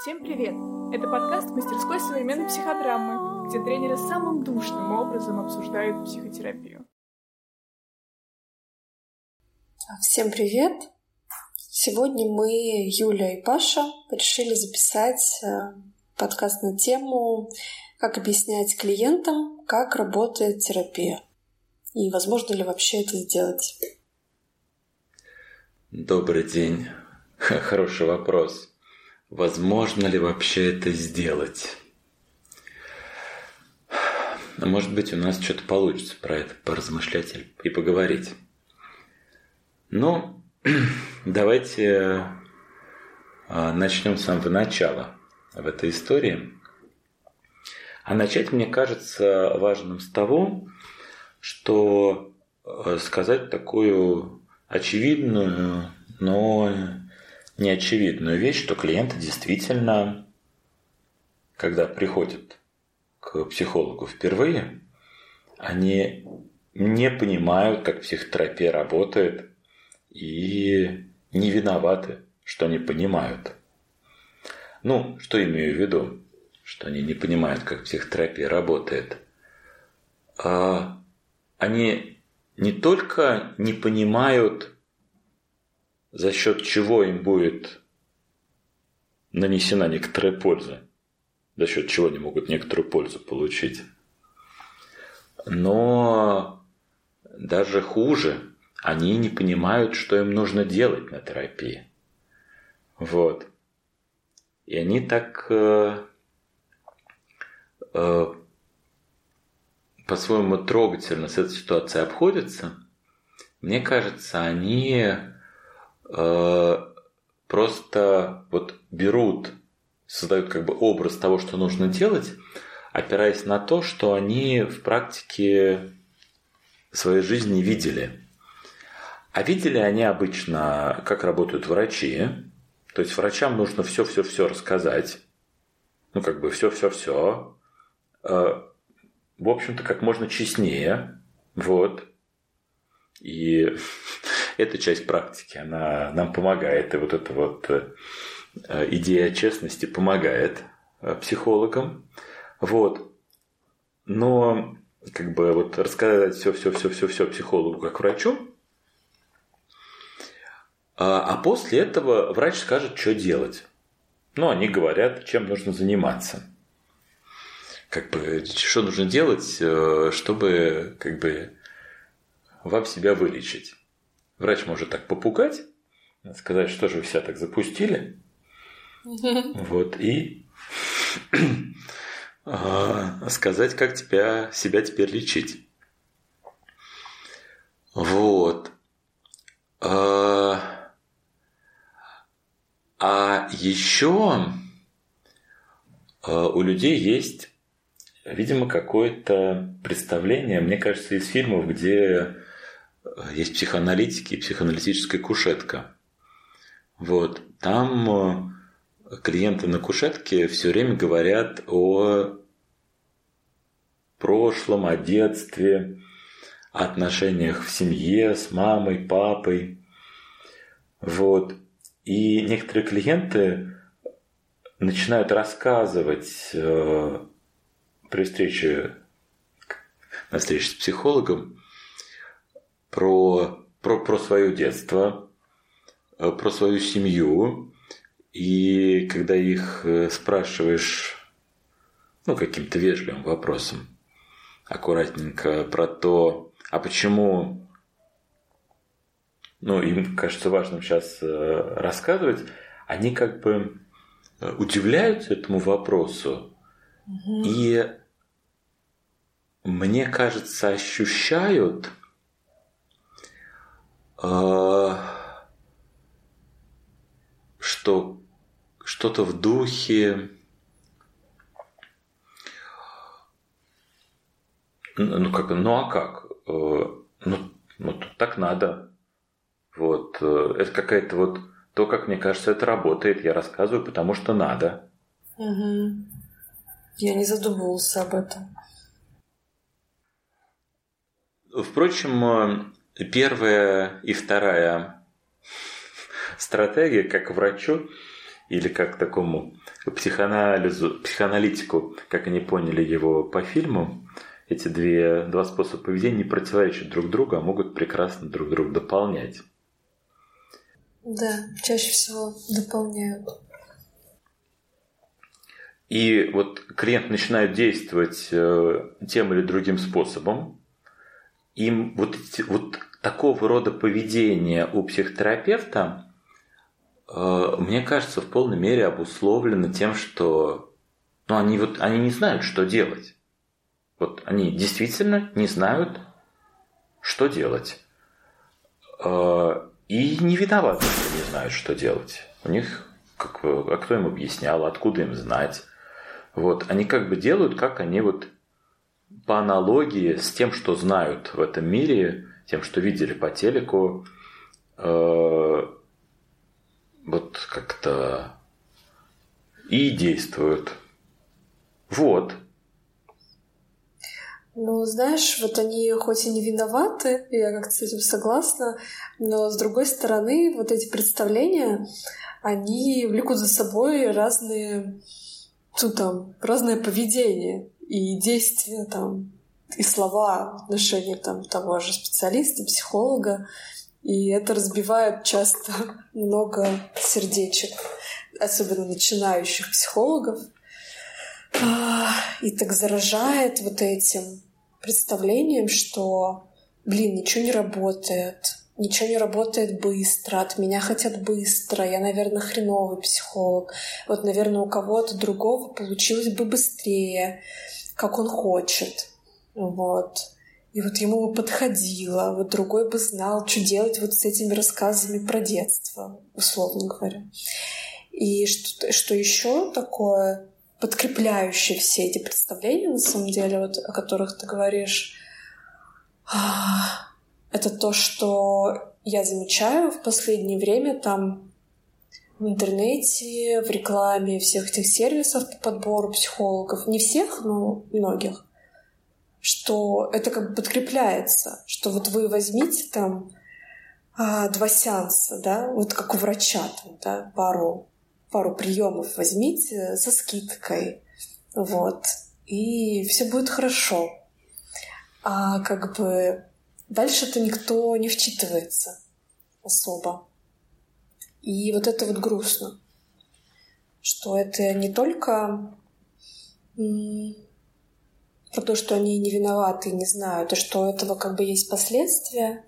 Всем привет! Это подкаст мастерской современной психодрамы, где тренеры самым душным образом обсуждают психотерапию. Всем привет! Сегодня мы, Юля и Паша, решили записать э, подкаст на тему «Как объяснять клиентам, как работает терапия» и возможно ли вообще это сделать. Добрый день. Хороший вопрос. Возможно ли вообще это сделать? Может быть, у нас что-то получится про это поразмышлять и поговорить. Ну, давайте а, начнем с самого начала в этой истории. А начать, мне кажется, важным с того, что э, сказать такую очевидную, но неочевидную вещь, что клиенты действительно, когда приходят к психологу впервые, они не понимают, как психотерапия работает, и не виноваты, что не понимают. Ну, что имею в виду, что они не понимают, как психотерапия работает. А они не только не понимают, за счет чего им будет нанесена некоторая польза, за счет чего они могут некоторую пользу получить, но даже хуже, они не понимают, что им нужно делать на терапии. Вот. И они так э, э, по-своему трогательно с этой ситуацией обходятся, мне кажется, они э, просто вот берут, создают как бы образ того, что нужно делать, опираясь на то, что они в практике своей жизни видели. А видели они обычно, как работают врачи. То есть врачам нужно все-все-все рассказать. Ну, как бы все-все-все. Э, в общем-то, как можно честнее. Вот. И эта часть практики, она нам помогает. И вот эта вот э, идея честности помогает э, психологам. Вот. Но как бы вот рассказать все, все, все, все, все психологу как врачу, а, а после этого врач скажет, что делать. Ну, они говорят, чем нужно заниматься как бы, что нужно делать, э, чтобы как бы вам себя вылечить. Врач может так попугать, сказать, что же вы себя так запустили. Вот, и а, сказать, как тебя, себя теперь лечить. Вот. А, а еще а, у людей есть Видимо, какое-то представление, мне кажется, из фильмов, где есть психоаналитики и психоаналитическая кушетка. Вот. Там э, клиенты на кушетке все время говорят о прошлом, о детстве, о отношениях в семье с мамой, папой. Вот. И некоторые клиенты начинают рассказывать э, при встрече, на встрече с психологом про, про, про свое детство, э, про свою семью. И когда их э, спрашиваешь ну, каким-то вежливым вопросом, аккуратненько про то, а почему, ну, им кажется важным сейчас э, рассказывать, они как бы удивляются этому вопросу, и мне кажется, ощущают что что-то в духе. Ну как ну а как? Э, ну, ну так надо. Вот э, это какая-то вот то как мне кажется это работает. Я рассказываю потому что надо. Угу. Я не задумывался об этом. Впрочем, первая и вторая стратегия, как врачу или как такому психоанализу, психоаналитику, как они поняли его по фильму, эти две, два способа поведения не противоречат друг другу, а могут прекрасно друг друга дополнять. Да, чаще всего дополняют. И вот клиент начинает действовать э, тем или другим способом. Им вот, эти, вот такого рода поведение у психотерапевта, э, мне кажется, в полной мере обусловлено тем, что ну, они, вот, они не знают, что делать. Вот они действительно не знают, что делать. Э, и не виноваты, что не знают, что делать. У них, как, а кто им объяснял, откуда им знать. Вот, они как бы делают, как они вот по аналогии с тем, что знают в этом мире, тем, что видели по телеку, э, вот как-то и действуют. Вот. Ну, знаешь, вот они хоть и не виноваты, я как-то с этим согласна, но с другой стороны, вот эти представления, они влекут за собой разные ну, там, разное поведение и действия там, и слова в отношении там, того же специалиста, психолога. И это разбивает часто много сердечек, особенно начинающих психологов. А, и так заражает вот этим представлением, что, блин, ничего не работает, ничего не работает быстро, от меня хотят быстро, я, наверное, хреновый психолог. Вот, наверное, у кого-то другого получилось бы быстрее, как он хочет. Вот. И вот ему бы подходило, вот другой бы знал, что делать вот с этими рассказами про детство, условно говоря. И что, что еще такое подкрепляющее все эти представления, на самом деле, вот, о которых ты говоришь, а, это то, что я замечаю в последнее время там в интернете, в рекламе всех этих сервисов по подбору психологов. Не всех, но многих. Что это как бы подкрепляется. Что вот вы возьмите там а, два сеанса, да, вот как у врача, там, да, пару, пару приемов возьмите со скидкой. Вот. И все будет хорошо. А как бы Дальше-то никто не вчитывается особо. И вот это вот грустно, что это не только про то, что они не виноваты и не знают, а что у этого как бы есть последствия.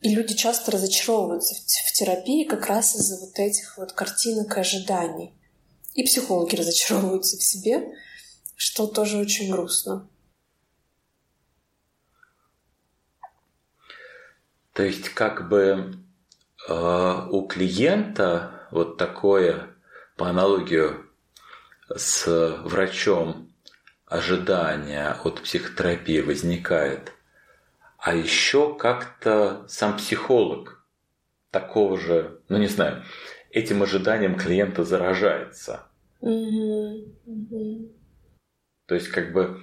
И люди часто разочаровываются в терапии как раз из-за вот этих вот картинок и ожиданий. И психологи разочаровываются в себе, что тоже очень грустно. То есть как бы э, у клиента вот такое, по аналогию с врачом, ожидание от психотерапии возникает. А еще как-то сам психолог такого же, ну не знаю, этим ожиданием клиента заражается. Mm-hmm. Mm-hmm. То есть как бы,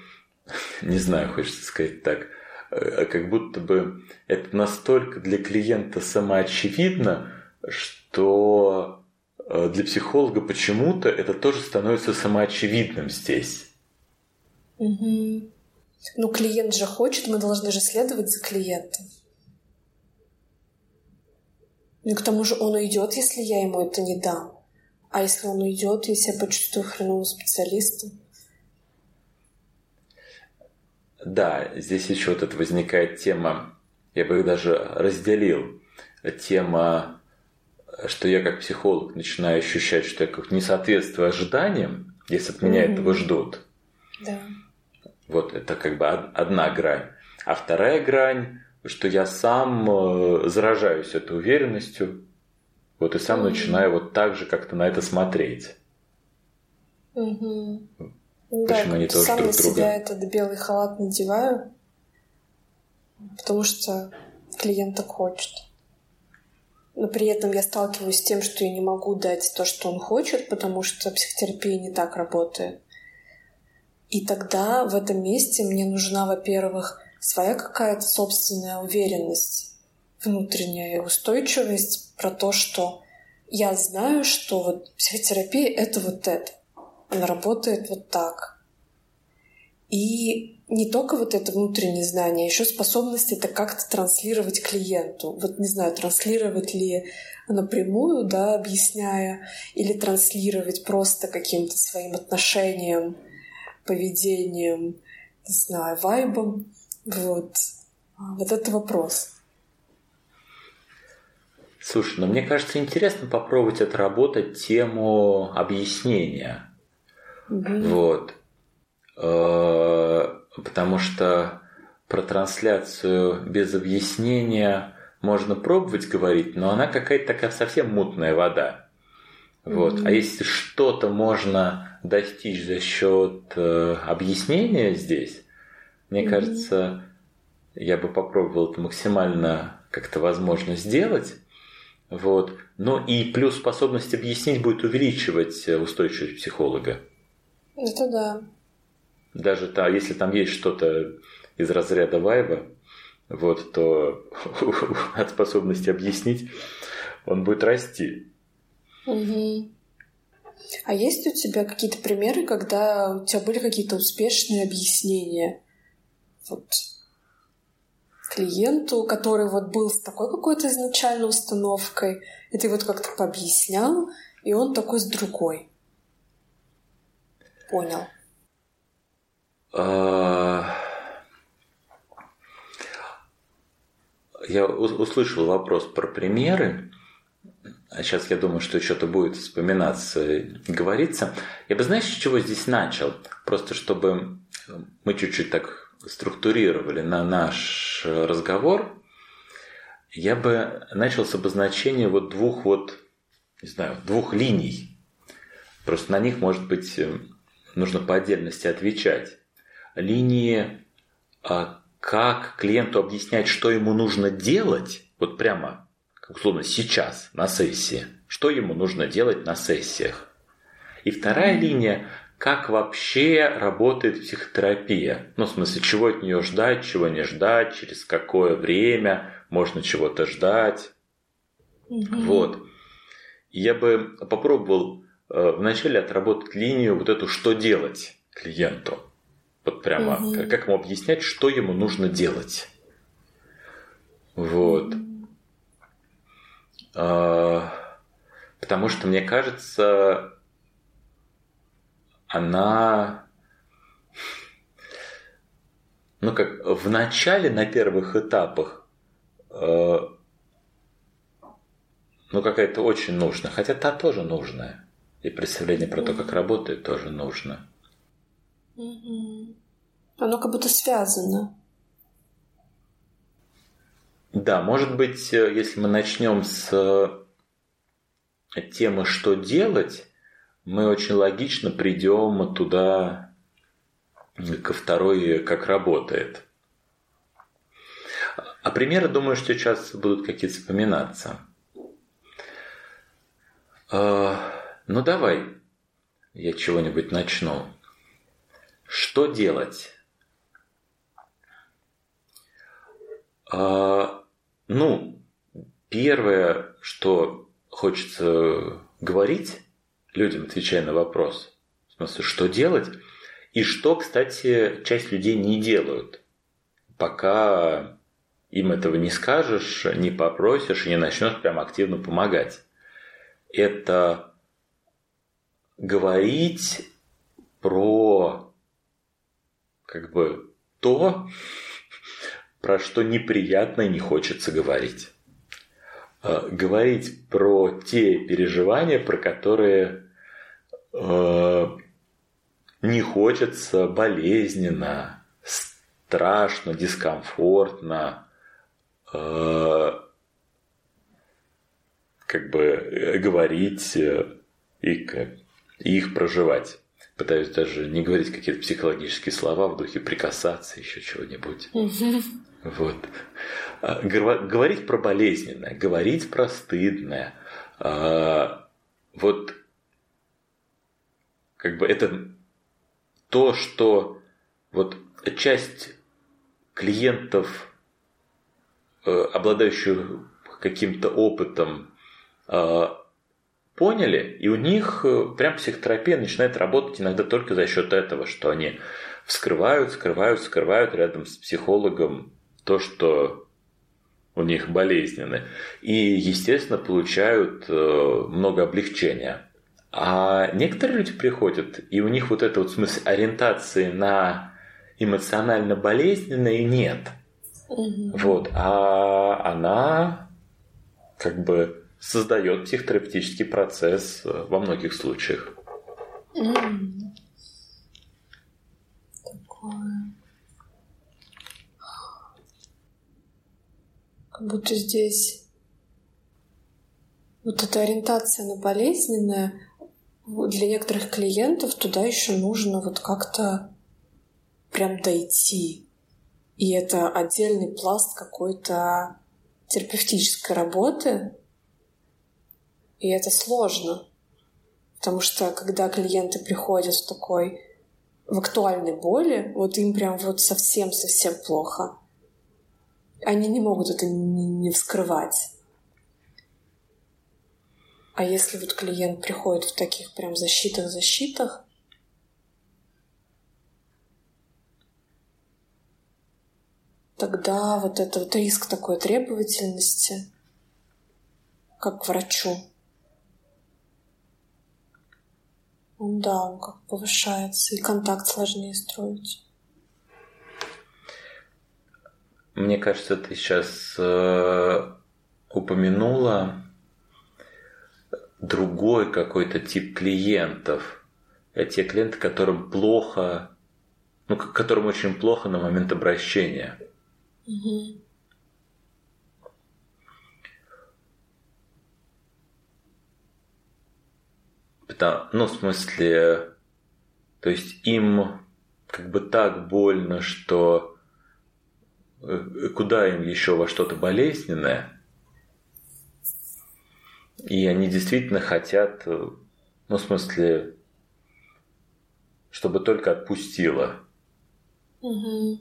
не знаю, хочется сказать так – Э, как будто бы это настолько для клиента самоочевидно, что э, для психолога почему-то это тоже становится самоочевидным здесь. Угу. Ну, клиент же хочет, мы должны же следовать за клиентом. Ну, к тому же он уйдет, если я ему это не дам. А если он уйдет, если я почувствую хренового специалиста? Да, здесь еще вот это возникает тема, я бы их даже разделил, тема, что я как психолог начинаю ощущать, что я как не соответствую ожиданиям, если от меня mm-hmm. этого ждут. Да. Вот это как бы одна грань. А вторая грань, что я сам э, заражаюсь этой уверенностью, вот и сам начинаю вот так же как-то на это смотреть. Ну, Почему да, они тоже сам друг на друга? себя этот белый халат надеваю, потому что клиент так хочет. Но при этом я сталкиваюсь с тем, что я не могу дать то, что он хочет, потому что психотерапия не так работает. И тогда в этом месте мне нужна, во-первых, своя какая-то собственная уверенность внутренняя устойчивость про то, что я знаю, что вот психотерапия — это вот это. Она работает вот так. И не только вот это внутреннее знание, еще способность это как-то транслировать клиенту. Вот не знаю, транслировать ли напрямую, да, объясняя, или транслировать просто каким-то своим отношением, поведением, не знаю, вайбом. Вот. Вот это вопрос. Слушай, ну мне кажется, интересно попробовать отработать тему объяснения. Угу. Вот. Э, потому что про трансляцию без объяснения можно пробовать говорить, но она какая-то такая совсем мутная вода. Вот. Mm-hmm. А если что-то можно достичь за счет э, объяснения здесь, мне mm-hmm. кажется, я бы попробовал это максимально как-то возможно сделать. Вот. Но и плюс способность объяснить будет увеличивать э, устойчивость психолога. Это да. Даже та, если там есть что-то из разряда вайба, вот, то от способности объяснить он будет расти. Угу. А есть у тебя какие-то примеры, когда у тебя были какие-то успешные объяснения? Вот клиенту, который вот был с такой какой-то изначальной установкой, и ты вот как-то пообъяснял, и он такой с другой. Понял. А, я услышал вопрос про примеры. А сейчас я думаю, что что-то будет вспоминаться говориться. Я бы, знаешь, с чего здесь начал? Просто чтобы мы чуть-чуть так структурировали на наш разговор. Я бы начал с обозначения вот двух вот, не знаю, двух линий. Просто на них, может быть, нужно по отдельности отвечать линии, а, как клиенту объяснять, что ему нужно делать, вот прямо, условно, сейчас на сессии, что ему нужно делать на сессиях. И вторая линия, как вообще работает психотерапия. Ну, в смысле, чего от нее ждать, чего не ждать, через какое время можно чего-то ждать. Угу. Вот. Я бы попробовал э, вначале отработать линию вот эту «что делать» клиенту. Вот прямо, угу. как, ему объяснять, что ему нужно делать. Вот. А, потому что, мне кажется, она, ну как, в начале, на первых этапах, э, ну какая-то очень нужная, хотя та тоже нужная. И представление про то, как работает, тоже нужно. Оно как будто связано. Да, может быть, э, если мы начнем с э, темы «что делать», мы очень логично придем туда ко второй «как работает». А примеры, думаю, что сейчас будут какие-то вспоминаться. Э, ну давай, я чего-нибудь начну. Что делать? Ну, первое, что хочется говорить людям, отвечая на вопрос, в смысле, что делать, и что, кстати, часть людей не делают, пока им этого не скажешь, не попросишь и не начнешь прям активно помогать. Это говорить про как бы то, про что неприятно и не хочется говорить. А, говорить про те переживания, про которые э, не хочется болезненно, страшно, дискомфортно, э, как бы э, говорить и, и их проживать пытаюсь даже не говорить какие-то психологические слова в духе прикасаться, еще чего-нибудь. Вот. А, говорить про болезненное, говорить про стыдное. А, вот как бы это то, что вот часть клиентов э, обладающие каким-то опытом, э, поняли, и у них э, прям психотерапия начинает работать иногда только за счет этого, что они вскрывают, скрывают, скрывают рядом с психологом то, что у них болезненно. И, естественно, получают э, много облегчения. А некоторые люди приходят, и у них вот это вот смысл ориентации на эмоционально болезненное нет. Угу. Вот. А она как бы создает психотерапевтический процесс э, во многих случаях. М. Такое. Как будто здесь вот эта ориентация на болезненное для некоторых клиентов туда еще нужно вот как-то прям дойти. И это отдельный пласт какой-то терапевтической работы. И это сложно. Потому что когда клиенты приходят в такой в актуальной боли, вот им прям вот совсем-совсем плохо. Они не могут это не, вскрывать. А если вот клиент приходит в таких прям защитах-защитах, тогда вот это вот риск такой требовательности, как к врачу, он, да, он как повышается, и контакт сложнее строить. Мне кажется, ты сейчас э, упомянула другой какой-то тип клиентов. Это те клиенты, которым плохо, ну, которым очень плохо на момент обращения. Мгм. Потому- ну, в смысле, то есть им как бы так больно, что э, куда им еще во что-то болезненное. И они действительно хотят, э, ну, в смысле, чтобы только отпустило. Мгм.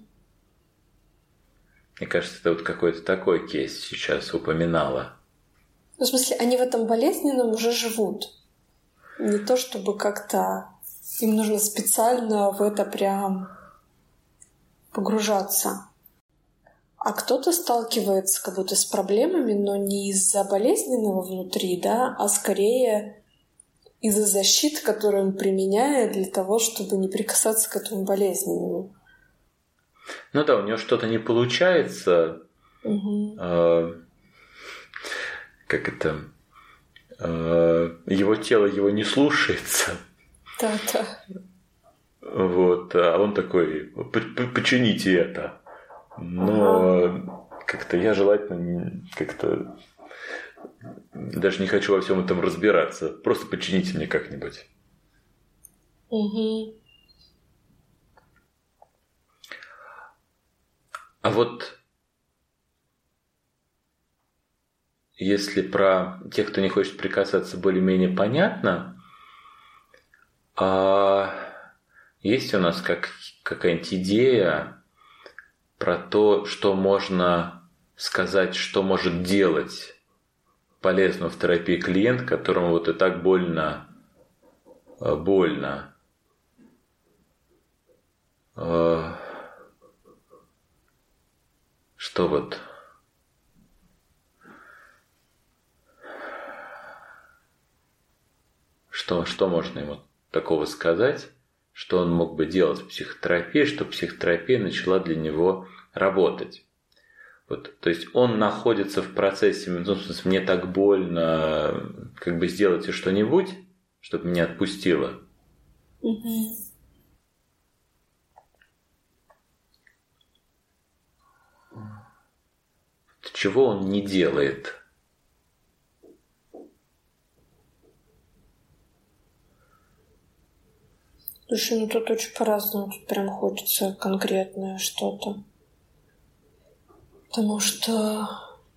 Мне кажется, это вот какой-то такой кейс сейчас упоминала. Ну, в смысле, они в этом болезненном уже живут. Не то чтобы как-то им нужно специально в это прям погружаться. А кто-то сталкивается как будто с проблемами, но не из-за болезненного внутри, да, а скорее из-за защит, которые он применяет для того, чтобы не прикасаться к этому болезненному. Ну да, у него что-то не получается, э, как это, э, его тело его не слушается, Да-да. вот, а он такой, «П- п- почините это. Но как-то я желательно как-то даже не хочу во всем этом разбираться. Просто почините мне как-нибудь. Мгм. А вот если про тех, кто не хочет прикасаться, более-менее понятно, а есть у нас как, какая-нибудь идея про то, что можно сказать, что может делать полезно в терапии клиент, которому вот и так больно, э, больно. Э, Что вот? Что, что можно ему такого сказать, что он мог бы делать в психотерапии, чтобы психотерапия начала для него работать? Вот, то есть он находится в процессе, ну, в смысле, мне так больно, как бы сделайте что-нибудь, чтобы меня отпустило. Мгм. Чего он не делает? Слушай, ну тут очень по-разному, тут прям хочется конкретное что-то. Потому что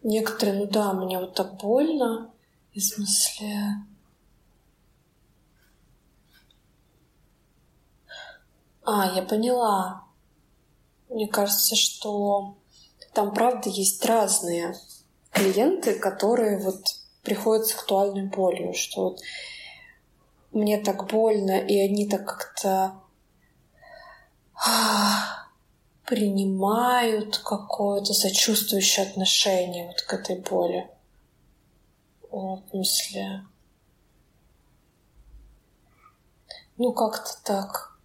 некоторые, ну да, мне вот так больно, в смысле... А, я поняла. Мне кажется, что там, правда, есть разные клиенты, которые вот приходят с актуальной болью, что вот мне так больно, и они так как-то а, принимают какое-то сочувствующее отношение вот к этой боли. Вот, в смысле... Ну, как-то так.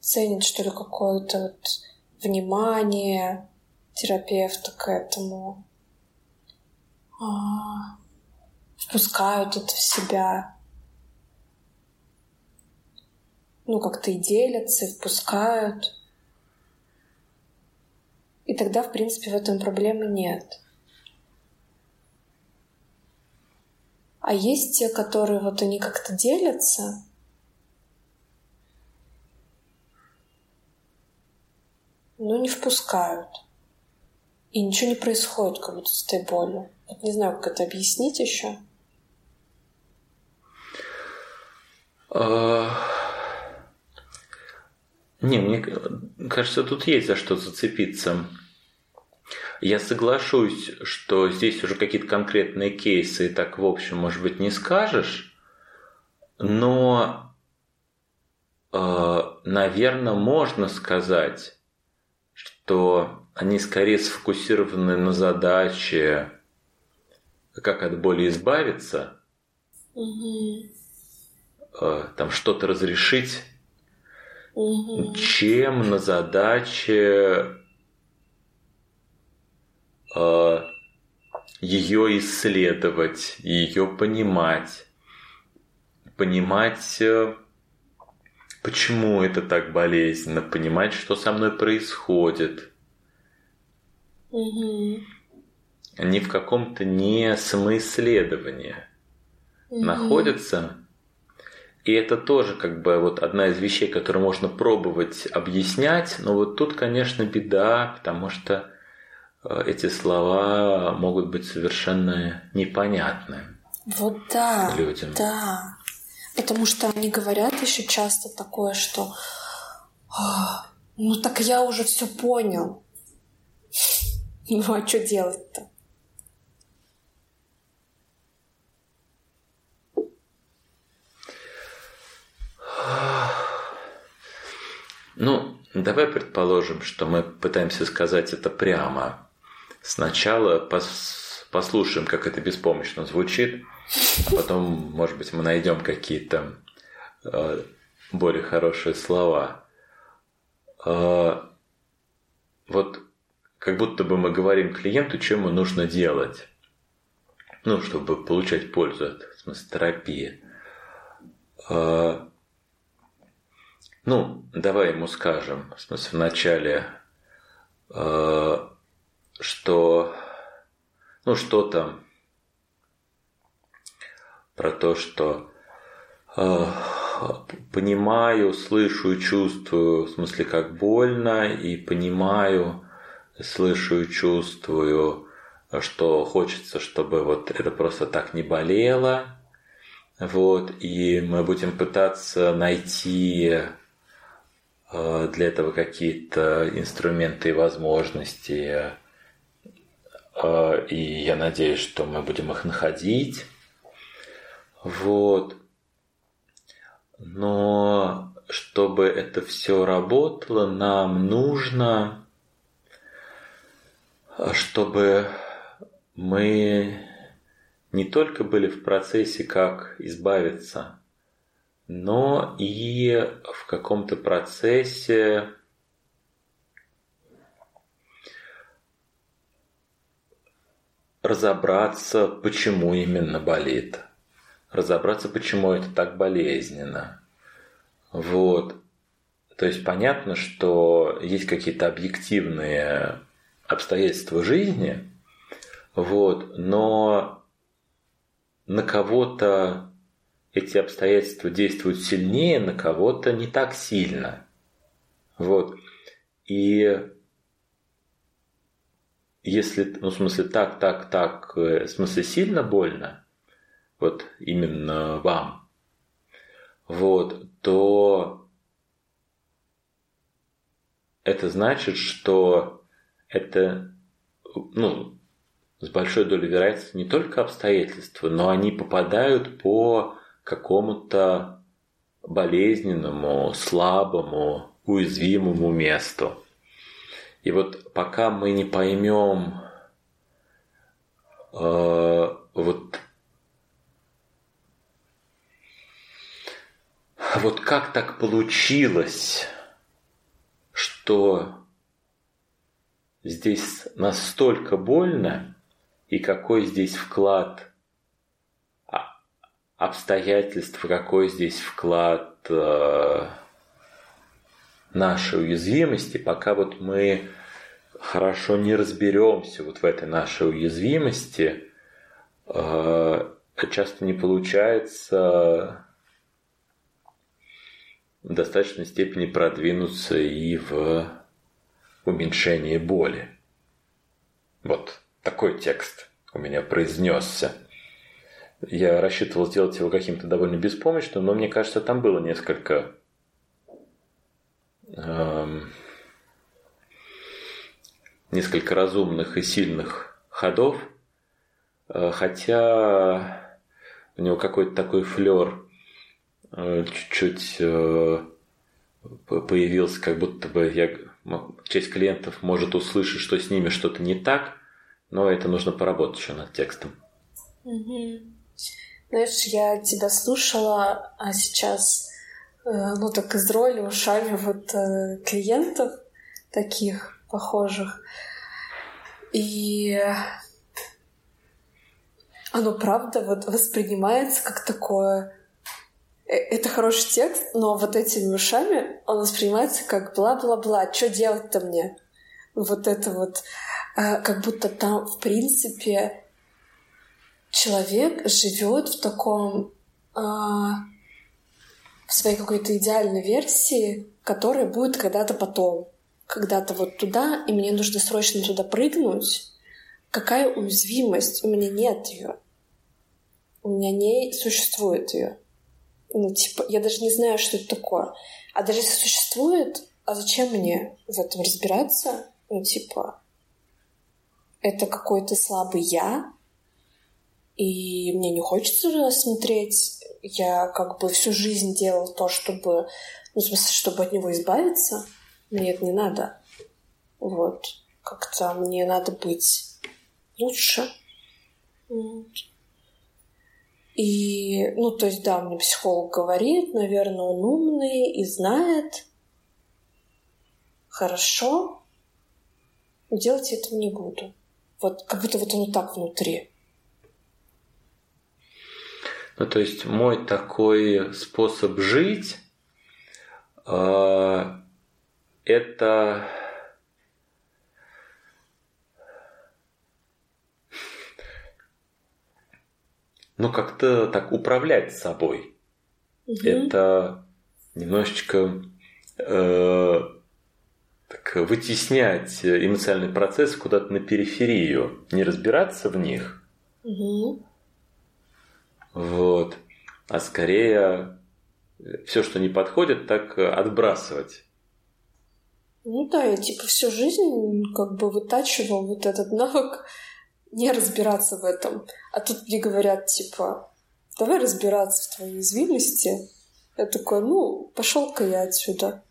Ценит, что ли, какое-то вот внимание терапевта к этому. А, впускают это в себя. Ну, как-то и делятся, и впускают. И тогда, в принципе, в этом проблемы нет. А есть те, которые вот они как-то делятся, но не впускают. И ничего не происходит, как будто с этой болью. Вот не знаю, как это объяснить еще. А, не, мне кажется, тут есть за что зацепиться. Я соглашусь, что здесь уже какие-то конкретные кейсы, и так, в общем, может быть, не скажешь, но, э, наверное, можно сказать, что они скорее сфокусированы на задаче, как от боли избавиться, угу. Там что-то разрешить, угу. чем на задаче э, ее исследовать, ее понимать, понимать, э, почему это так болезненно, понимать, что со мной происходит. Угу. Они в каком-то не самоисследовании угу. находятся. И это тоже как бы вот одна из вещей, которую можно пробовать объяснять, но вот тут, конечно, беда, потому что э, эти слова могут быть совершенно непонятны. Вот да, людям. да. Потому что они говорят еще часто такое, что ну так я уже все понял. Ну а что делать-то? Ну, давай предположим, что мы пытаемся сказать это прямо. Сначала пос послушаем, как это беспомощно звучит, а потом, может быть, мы найдем какие-то э, более хорошие слова. Э, вот как будто бы мы говорим клиенту, что ему нужно делать. Ну, чтобы получать пользу от в смысле, терапии. Э, ну, давай ему скажем, в смысле, вначале, э, что, ну, что там про то, что э, понимаю, слышу и чувствую, в смысле, как больно, и понимаю, слышу и чувствую, что хочется, чтобы вот это просто так не болело, вот, и мы будем пытаться найти для этого какие-то инструменты и возможности. Э, и я надеюсь, что мы будем их находить. Вот. Но чтобы это все работало, нам нужно, чтобы мы не только были в процессе, как избавиться но и в каком-то процессе разобраться, почему именно болит, разобраться, почему это так болезненно. Вот. То есть понятно, что есть какие-то объективные обстоятельства жизни, вот, но на кого-то эти обстоятельства действуют сильнее, на кого-то не так сильно. Вот. И если, ну, в смысле, так, так, так, э, в смысле, сильно больно, вот именно вам, вот, то это значит, что это ну, с большой долей вероятности не только обстоятельства, но они попадают по какому-то болезненному, слабому, уязвимому месту. И вот пока мы не поймем э, вот вот как так получилось, что здесь настолько больно, и какой здесь вклад обстоятельств, какой здесь вклад э, нашей уязвимости, пока вот мы хорошо не разберемся вот в этой нашей уязвимости, э, часто не получается в достаточной степени продвинуться и в уменьшении боли. Вот такой текст у меня произнесся. Я рассчитывал сделать его каким-то довольно беспомощным, но мне кажется, там было несколько эм, несколько разумных и сильных ходов, э, хотя у него какой-то такой флер э, чуть-чуть э, появился, как будто бы я, часть клиентов может услышать, что с ними что-то не так, но это нужно поработать еще над текстом. Знаешь, я тебя слушала, а сейчас, ну так из роли ушами вот клиентов таких похожих. И оно правда вот воспринимается как такое Э, это хороший текст, но вот этими ушами он воспринимается как бла-бла-бла. Что делать-то мне? Вот это вот, э, как будто там, в принципе, человек живет в таком э, в своей какой-то идеальной версии, которая будет когда-то потом, когда-то вот туда, и мне нужно срочно туда прыгнуть. Какая уязвимость? У меня нет ее. У меня не существует ее. Ну, типа, я даже не знаю, что это такое. А даже если существует, а зачем мне в этом разбираться? Ну, типа, это какой-то слабый я, и мне не хочется смотреть. Я как бы всю жизнь делал то, чтобы, ну, в смысле, чтобы от него избавиться. Мне это не надо. Вот. Как-то мне надо быть лучше. Вот. И, ну, то есть, да, мне психолог говорит, наверное, он умный и знает. Хорошо. Делать этого не буду. Вот как будто вот оно так внутри. Ну, то есть мой такой способ жить э, это ну, как-то так управлять собой. Угу. Это немножечко э, так, вытеснять эмоциональный процесс куда-то на периферию, не разбираться в них. Угу. Вот. А скорее все, что не подходит, так отбрасывать. Ну да, я типа всю жизнь как бы вытачивал вот этот навык не разбираться в этом. А тут мне говорят, типа, давай разбираться в твоей уязвимости. Я такой, ну, пошел-ка я отсюда.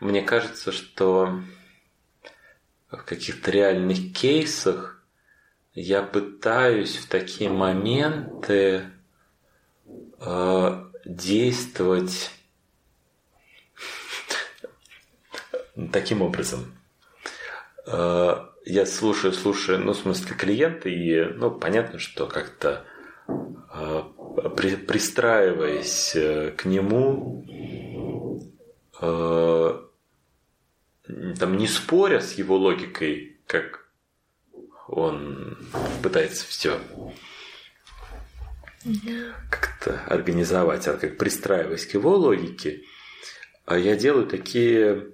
Мне кажется, что в каких-то реальных кейсах я пытаюсь в такие моменты э, действовать таким образом. Э, я слушаю, слушаю, ну, в смысле, клиента, и, ну, понятно, что как-то э, при, пристраиваясь э, к нему, э, там, не споря с его логикой, как он пытается все как-то организовать, а как пристраиваясь к его логике, а я делаю такие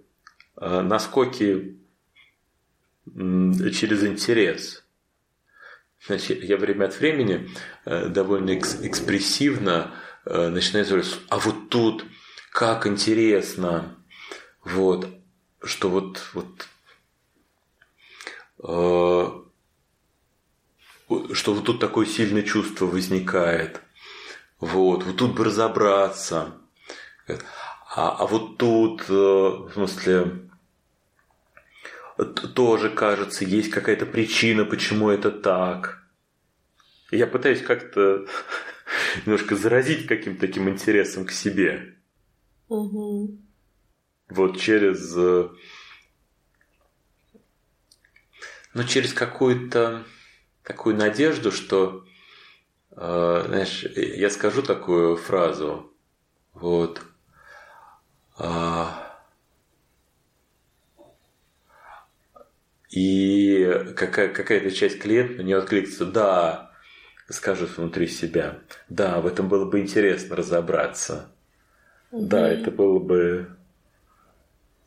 а, наскоки через интерес. Значит, я время от времени э, довольно экс экспрессивно э, начинаю говорить, а вот тут как интересно, вот, что вот, вот э, что вот тут такое сильное чувство возникает. Вот, вот тут бы разобраться. А, а вот тут, э, в смысле, тоже кажется, есть какая-то причина, почему это так. Я пытаюсь как-то немножко заразить каким-то таким интересом к себе. Угу. Вот через... Э, ну, через какую-то такую надежду, что, э, знаешь, я скажу такую фразу, вот, э, и какая, какая-то часть клиента не откликнется, да, скажет внутри себя, да, в этом было бы интересно разобраться, угу. да, это было бы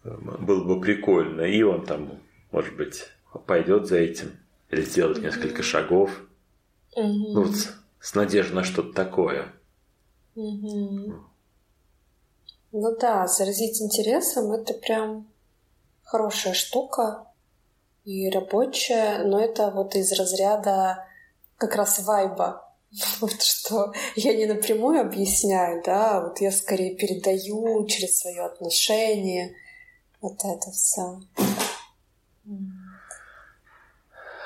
было бы прикольно, и он там, может быть, пойдет за этим или сделать несколько шагов. Ну, вот с, с надеждой на что-то такое. Ну да, заразить интересом это прям хорошая штука и рабочая, но это вот из разряда как раз вайба. Вот что я не напрямую объясняю, да, вот я скорее передаю через свое отношение вот это все.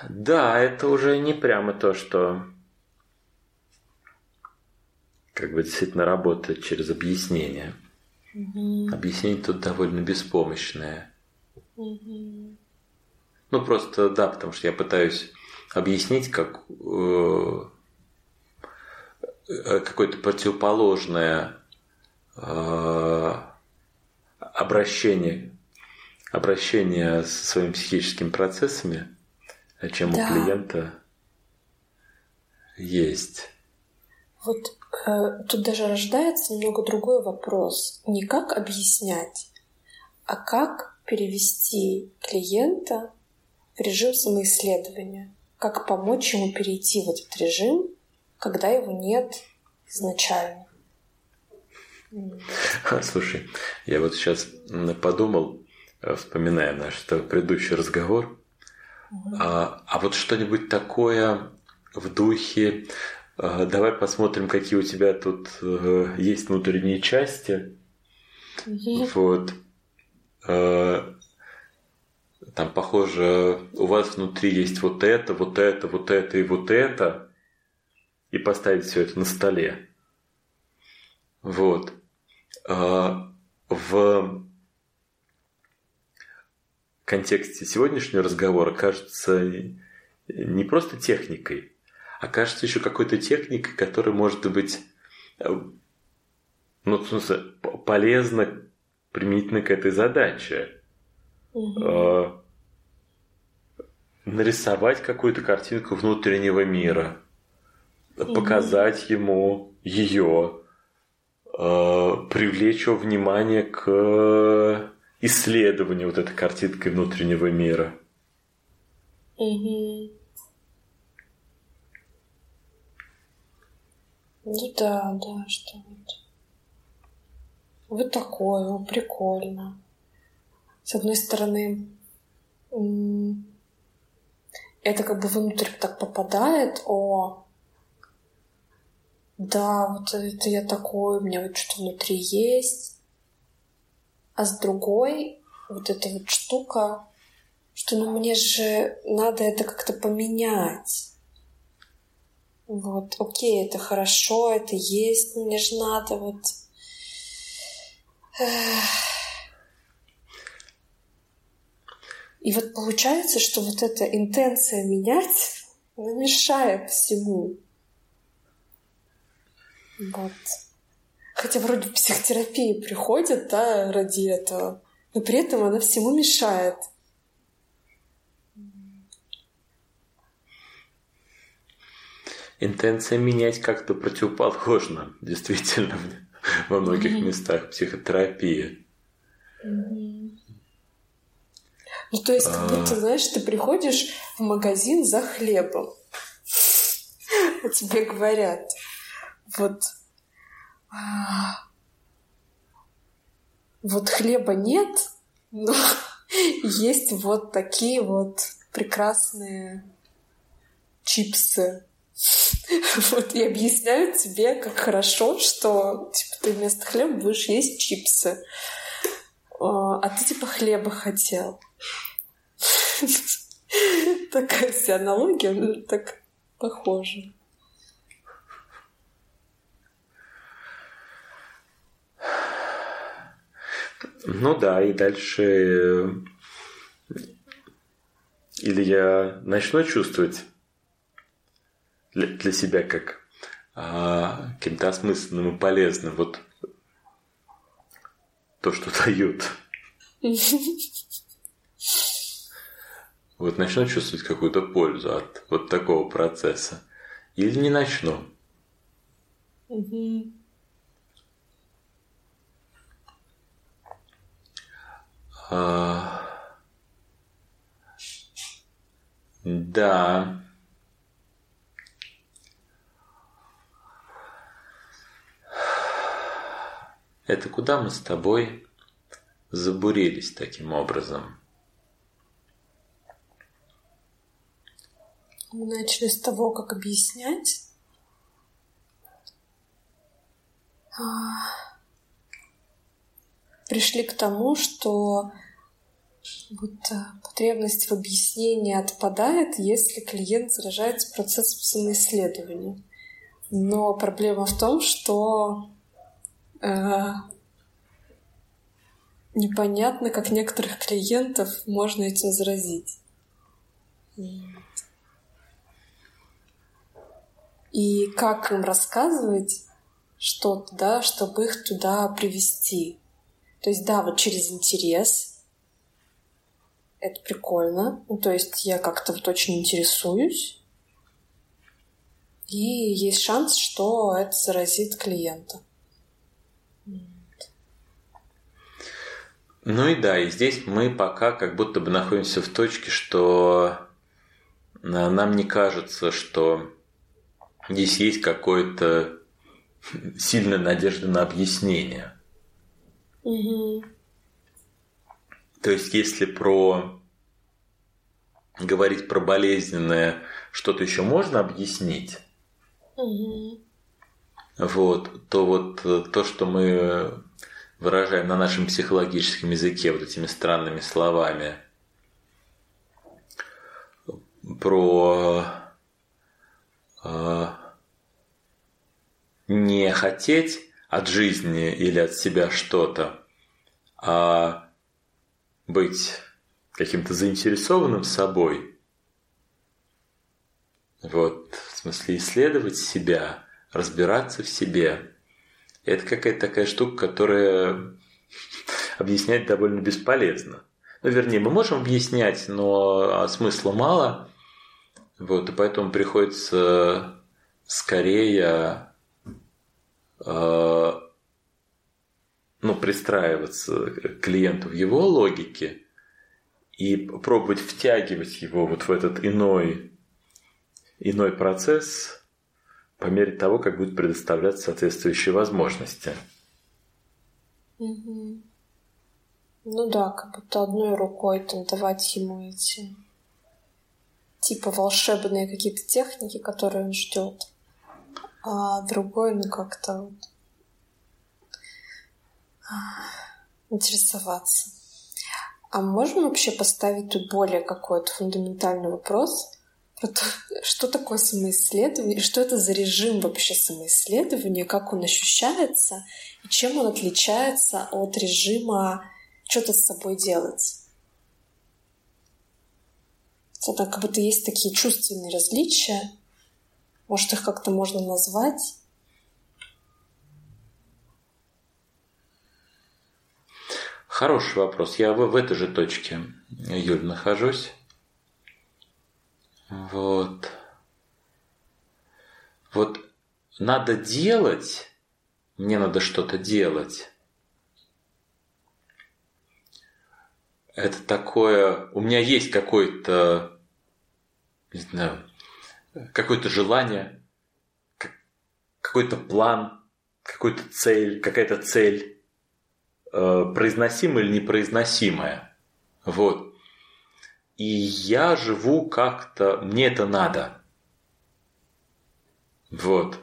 Да, это уже не прямо то, что как бы действительно работает через объяснение. Угу. Объяснение тут довольно беспомощное. Угу. Ну просто да, потому что я пытаюсь объяснить как э, какое-то противоположное э, обращение, обращение со своими психическими процессами чем да. у клиента есть. Вот э, тут даже рождается немного другой вопрос. Не как объяснять, а как перевести клиента в режим самоисследования. Как помочь ему перейти в этот режим, когда его нет изначально. Слушай, я вот сейчас подумал, вспоминая наш предыдущий разговор, а, а вот что-нибудь такое в духе а, давай посмотрим, какие у тебя тут а, есть внутренние части. Вот. А, там, похоже, у вас внутри есть вот это, вот это, вот это и вот это. И поставить все это на столе. Вот. А, в контексте сегодняшнего разговора кажется не просто техникой, а кажется еще какой-то техникой, которая может быть э, ну, в смысле, полезна применительно к этой задаче. Угу. нарисовать какую-то картинку внутреннего мира, угу. показать ему ее, привлечь его внимание к исследование вот этой картинкой внутреннего мира. Угу. Ну да, да, что вот. Вот такое, прикольно. С одной стороны, это как бы внутрь так попадает, о, да, вот это я такой, у меня вот что-то внутри есть а с другой вот эта вот штука, что ну мне же надо это как-то поменять. Вот, окей, это хорошо, это есть, но мне же надо вот... И вот получается, что вот эта интенция менять, она мешает всему. Вот. Хотя вроде в психотерапии приходят, да, ради этого, но при этом она всему мешает. Интенция менять как-то противоположна, действительно, во многих mm-hmm. местах психотерапии. Mm-hmm. Ну, то есть, как будто, а. знаешь, ты приходишь в магазин за хлебом. а тебе говорят, вот, вот хлеба нет, но есть вот такие вот прекрасные чипсы. Вот и объясняют тебе, как хорошо, что типа, ты вместо хлеба будешь есть чипсы. А, ты типа хлеба хотел. Такая вся аналогия, так похожа. Ну да, и дальше э, или я начну чувствовать для, себя как а, каким-то осмысленным и полезным вот то, что дают. Вот начну чувствовать какую-то пользу от вот такого процесса. Или не начну. А... Да. Это куда мы с тобой забурились таким образом? Мы начали с того, как объяснять. Пришли к тому, что вот потребность в объяснении отпадает, если клиент заражается процессом самоисследования. Но проблема в том, что э, непонятно, как некоторых клиентов можно этим заразить. И как им рассказывать что-то, да, чтобы их туда привести. То есть, да, вот через интерес. Это прикольно. Ну, то есть я как-то вот очень интересуюсь. И есть шанс, что это заразит клиента. Ну и да, и здесь мы пока как будто бы находимся в точке, что нам не кажется, что здесь есть какое-то сильная надежда на объяснение. Угу. То есть, если про говорить про болезненное, что-то еще можно объяснить, угу. вот, то вот то, что мы выражаем на нашем психологическом языке вот этими странными словами про э, не хотеть от жизни или от себя что-то, а быть каким-то заинтересованным собой. Вот, в смысле исследовать себя, разбираться в себе – это какая-то такая штука, которая объяснять довольно бесполезно. Ну, вернее, мы можем объяснять, но смысла мало. Вот, и поэтому приходится скорее э, пристраиваться к клиенту в его логике и пробовать втягивать его вот в этот иной, иной процесс – по мере того, как будут предоставляться соответствующие возможности. Угу. Ну да, как будто одной рукой там давать ему эти типа волшебные какие-то техники, которые он ждет, а другой, ну как-то вот интересоваться. А можно вообще поставить тут более какой-то фундаментальный вопрос? что такое самоисследование, что это за режим вообще самоисследования, как он ощущается и чем он отличается от режима что-то с собой делать. Это как будто есть такие чувственные различия. Может, их как-то можно назвать? Хороший вопрос. Я в, этой же точке, Юль, нахожусь. Вот. Вот надо делать, мне надо что-то делать. Это такое, у меня есть какое-то, не знаю, какое-то желание, какой-то план, какой-то цель, какая-то цель, э, произносимая или непроизносимая. Вот. И я живу как-то, мне это надо. Вот.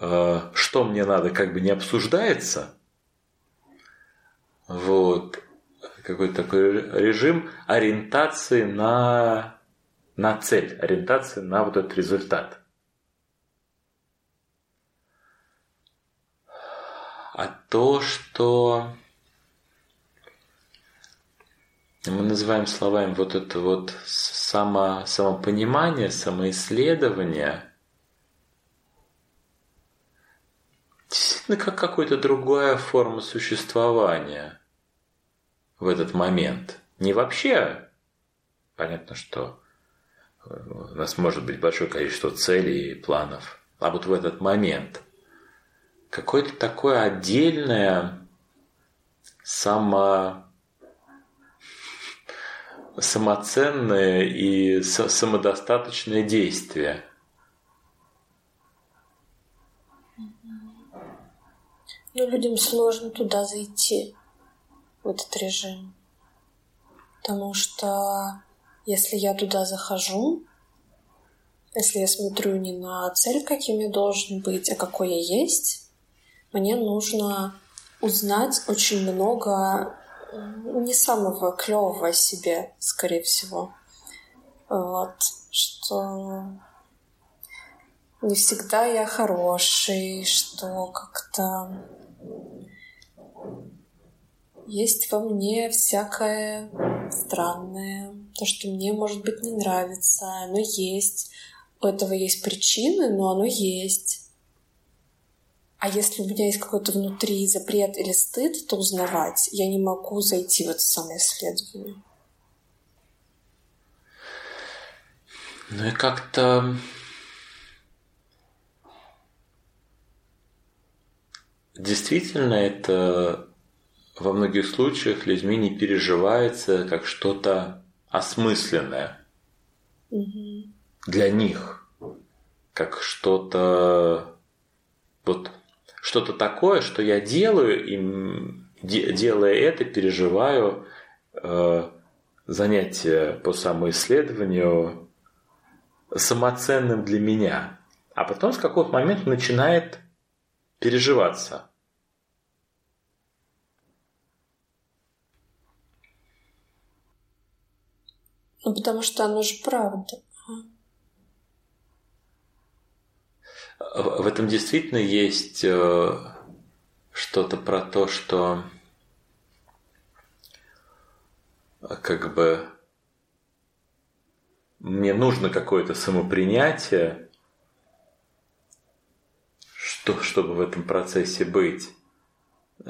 Э, что мне надо, как бы не обсуждается. Вот. Какой-то такой режим ориентации на, на цель, ориентации на вот этот результат. А то, что мы называем словами вот это вот само, самопонимание, самоисследование – действительно как какая-то другая форма существования в этот момент. Не вообще, понятно, что у нас может быть большое количество целей и планов, а вот в этот момент какое-то такое отдельное само самоценное и самодостаточное действие – Но людям сложно туда зайти, в этот режим. Потому что если я туда захожу, если я смотрю не на цель, каким я должен быть, а какой я есть, мне нужно узнать очень много не самого клевого о себе, скорее всего. Вот. Что не всегда я хороший, что как-то есть во мне всякое странное, то, что мне, может быть, не нравится, оно есть. У этого есть причины, но оно есть. А если у меня есть какой-то внутри запрет или стыд, то узнавать я не могу зайти в это самое исследование. Ну и как-то Действительно, это во многих случаях людьми не переживается как что-то осмысленное угу. для них, как что-то вот что-то такое, что я делаю, и делая это, переживаю э, занятие по самоисследованию самоценным для меня. А потом с какого-то момента начинает переживаться. Ну, потому что оно же правда. В этом действительно есть э, что-то про то, что как бы мне нужно какое-то самопринятие, что, чтобы в этом процессе быть.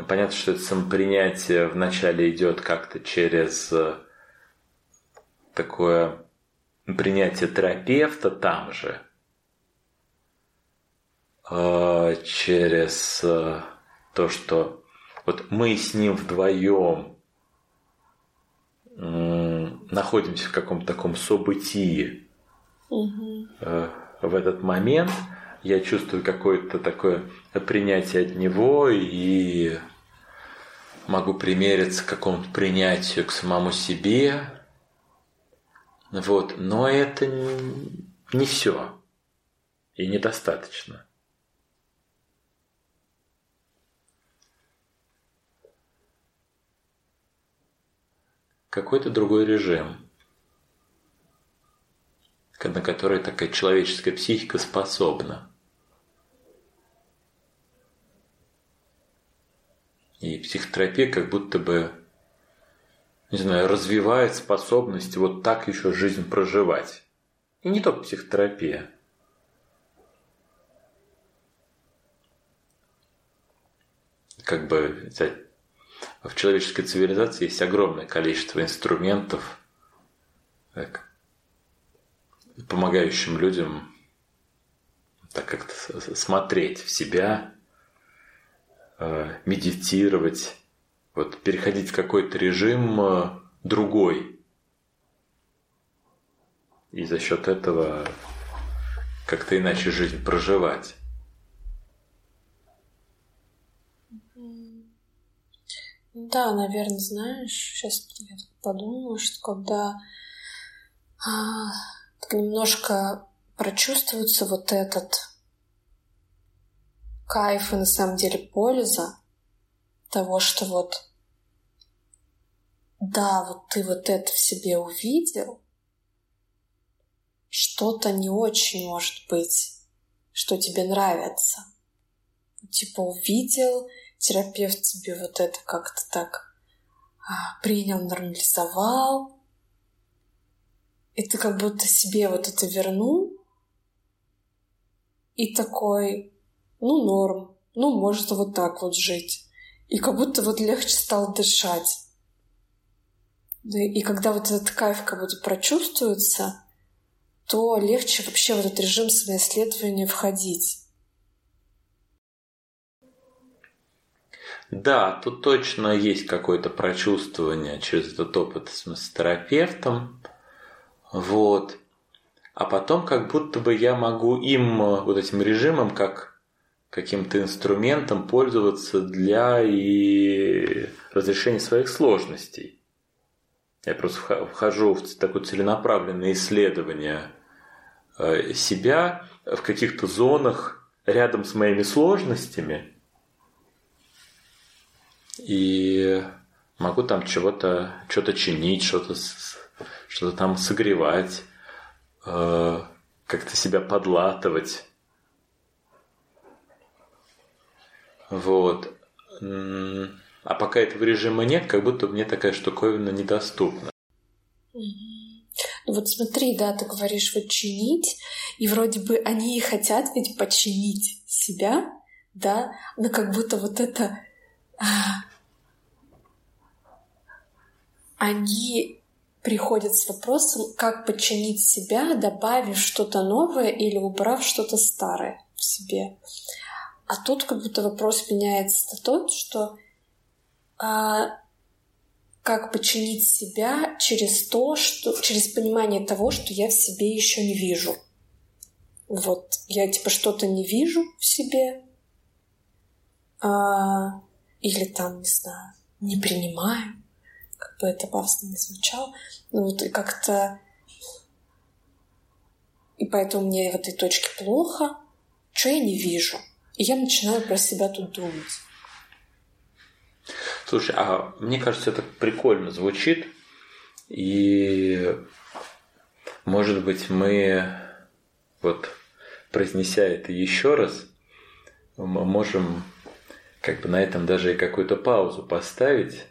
Понятно, что это самопринятие вначале идет как-то через э, такое принятие терапевта там же, через э, то, что вот мы с ним вдвоем находимся в каком-то таком событии угу. в этот момент, я чувствую какое-то такое принятие от него и могу примериться к какому-то принятию к самому себе, вот, но это не все и недостаточно. Какой-то другой режим, на который такая человеческая психика способна. И психотерапия как будто бы не знаю, развивает способность вот так еще жизнь проживать. И не только психотерапия. Как бы взять, в человеческой цивилизации есть огромное количество инструментов, так, помогающим людям так как-то смотреть в себя, э, медитировать, вот переходить в какой-то режим э, другой. И за счет этого как-то иначе жизнь проживать. Да, наверное, знаешь, сейчас я подумала, что когда а, так немножко прочувствуется вот этот кайф и на самом деле польза того, что вот да, вот ты вот это в себе увидел, что-то не очень может быть, что тебе нравится. Типа увидел, терапевт тебе вот это как-то так а, принял, нормализовал, и ты как будто себе вот это вернул, и такой, ну, норм, ну, можно вот так вот жить. И как будто вот легче стало дышать. И когда вот этот кайф как будто прочувствуется, то легче вообще в этот режим самоисследования входить. Да, тут точно есть какое-то прочувствование через этот опыт с терапевтом. Вот. А потом как будто бы я могу им, вот этим режимом, как каким-то инструментом пользоваться для и разрешения своих сложностей. Я просто вхожу в такое целенаправленное исследование э, себя в каких-то зонах рядом с моими сложностями – и могу там чего-то что-то чинить, что-то что-то там согревать, э, как-то себя подлатывать. Вот. А пока этого режима нет, как будто мне такая штуковина недоступна. Ну вот смотри, да, ты говоришь вот чинить, и вроде бы они и хотят ведь починить себя, да, но как будто вот это они приходят с вопросом, как подчинить себя, добавив что-то новое или убрав что-то старое в себе. А тут как будто вопрос меняется на тот, что а, как починить себя через то, что через понимание того, что я в себе еще не вижу. Вот я типа что-то не вижу в себе, а, или там не знаю, не принимаю, как бы это пафосно не звучало, ну вот как-то... И поэтому мне в этой точке плохо, что я не вижу. И я начинаю про себя тут думать. Слушай, а мне кажется, это прикольно звучит. И, может быть, мы, вот, произнеся это еще раз, мы можем как бы на этом даже и какую-то паузу поставить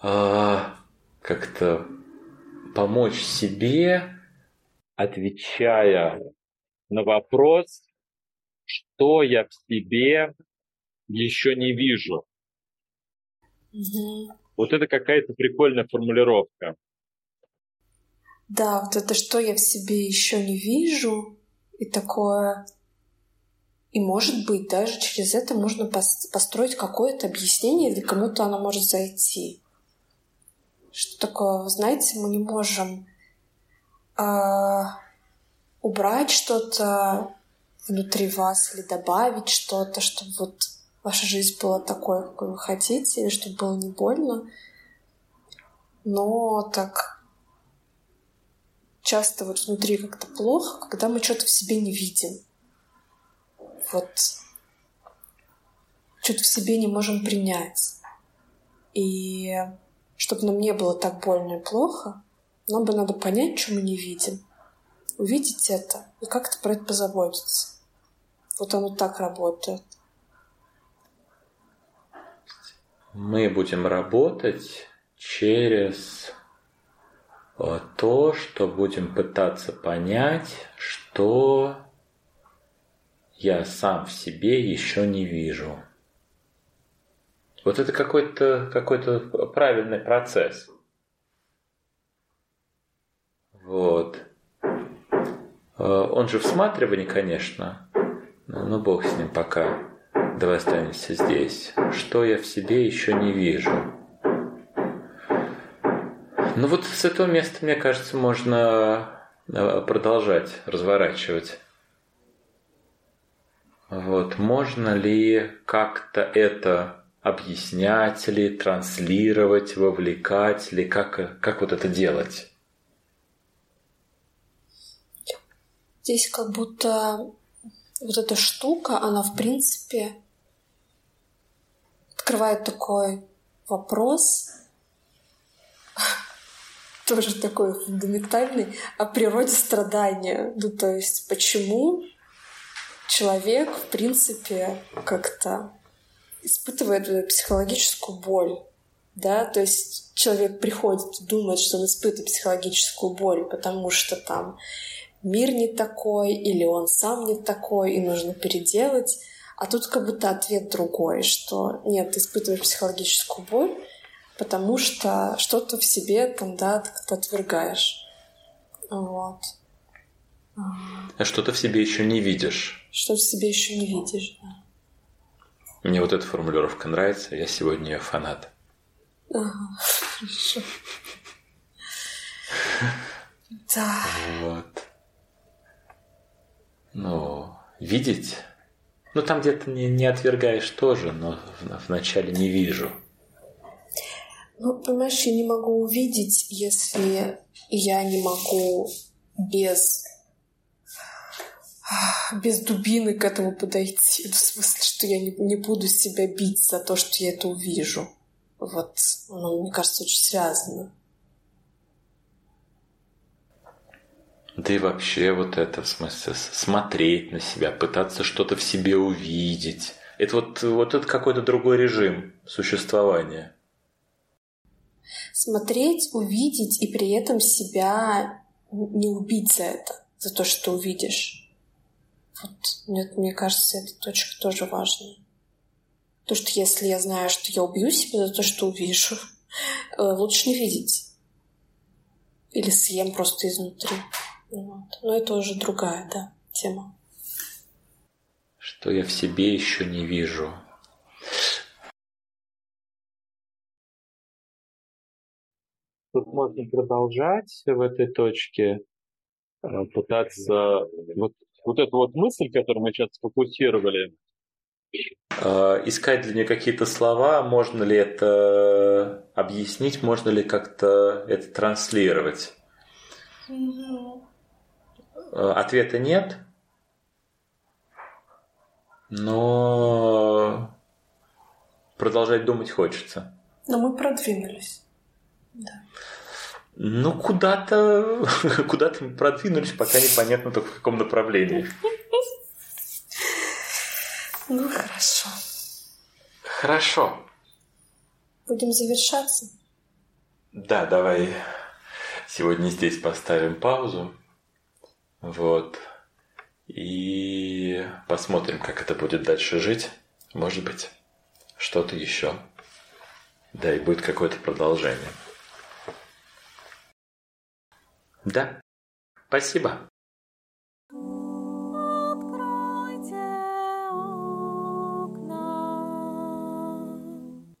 а, как-то помочь себе, отвечая на вопрос, что я в себе еще не вижу. Угу. Вот это какая-то прикольная формулировка. Да, вот это что я в себе еще не вижу, и такое и, может быть, даже через это можно построить какое-то объяснение, или кому-то оно может зайти. Что такое, знаете, мы не можем э, убрать что-то внутри вас или добавить что-то, чтобы вот ваша жизнь была такой, какой вы хотите, или чтобы было не больно. Но так часто вот внутри как-то плохо, когда мы что-то в себе не видим вот что-то в себе не можем принять. И чтобы нам не было так больно и плохо, нам бы надо понять, что мы не видим, увидеть это и как-то про это позаботиться. Вот оно так работает. Мы будем работать через э, то, что будем пытаться понять, что я сам в себе еще не вижу. Вот это какой-то какой правильный процесс. Вот. Э, он же всматривание, конечно. Но бог с ним пока. Давай останемся здесь. Что я в себе еще не вижу. Ну вот с этого места, мне кажется, можно э, продолжать разворачивать Вот, можно ли как-то это объяснять ли, транслировать, вовлекать ли, как, как вот это делать? Здесь как будто вот эта штука, она в принципе открывает такой вопрос, тоже такой фундаментальный, о природе страдания. Ну, то есть, почему человек, в принципе, как-то испытывает психологическую боль. Да, то есть человек приходит и думает, что он испытывает психологическую боль, потому что там мир не такой, или он сам не такой, и нужно переделать. А тут как будто ответ другой, что нет, ты испытываешь психологическую боль, потому что что-то в себе там, да, как-то отвергаешь. Вот. А что-то в себе еще не видишь. Что в себе еще не видишь, да. Мне вот эта формулировка нравится, я сегодня ее фанат. Ага, хорошо. Да. Вот. Ну, видеть? Ну, там где-то не, не отвергаешь тоже, но вначале не вижу. Ну, понимаешь, я не могу увидеть, если я не могу без без дубины к этому подойти. В смысле, что я не, не буду себя бить за то, что я это увижу. Вот, ну, мне кажется, очень связано. Да и вообще вот это, в смысле, смотреть на себя, пытаться что-то в себе увидеть. Это вот, вот это какой-то другой режим существования. Смотреть, увидеть и при этом себя не убить за это, за то, что увидишь. Вот, нет, мне кажется, эта точка тоже важная. То, что если я знаю, что я убью себя за то, что увижу, э, лучше не видеть. Или съем просто изнутри. Вот. Но это уже другая, да, тема. Что я в себе еще не вижу. Тут можно продолжать в этой точке, э, пытаться вот вот эту вот мысль, которую мы сейчас сфокусировали, э, искать для нее какие-то слова, можно ли это объяснить, можно ли как-то это транслировать? Mm-hmm. Ответа нет, но продолжать думать хочется. Но мы продвинулись. Да. Ну, куда-то куда-то продвинулись, пока непонятно только в каком направлении. Ну, хорошо. Хорошо. Будем завершаться? Да, давай сегодня здесь поставим паузу. Вот. И посмотрим, как это будет дальше жить. Может быть, что-то еще. Да, и будет какое-то продолжение. Да, спасибо.